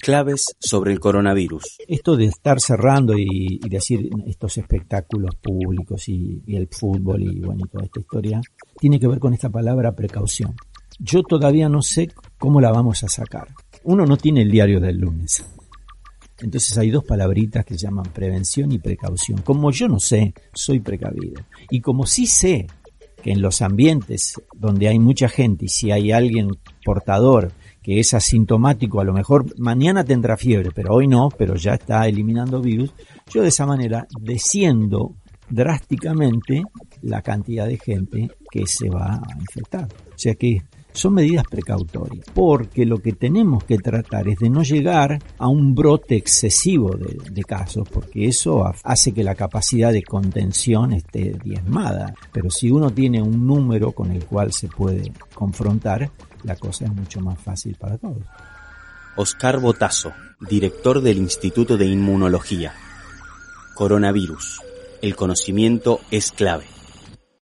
Claves sobre el coronavirus. Esto de estar cerrando y, decir estos espectáculos públicos y, el fútbol y bueno, toda esta historia, tiene que ver con esta palabra precaución. Yo todavía no sé cómo la vamos a sacar. Uno no tiene el diario del lunes. Entonces hay dos palabritas que llaman prevención y precaución. Como yo no sé, soy precavido. Y como sí sé que en los ambientes donde hay mucha gente y si hay alguien portador que es asintomático, a lo mejor mañana tendrá fiebre, pero hoy no, pero ya está eliminando virus, yo de esa manera desciendo drásticamente la cantidad de gente que se va a infectar. O sea que son medidas precautorias, porque lo que tenemos que tratar es de no llegar a un brote excesivo de, casos, porque eso hace que la capacidad de contención esté diezmada. Pero si uno tiene un número con el cual se puede confrontar, la cosa es mucho más fácil para todos. Oscar Botazo, director del Instituto de Inmunología. Coronavirus. El conocimiento es clave.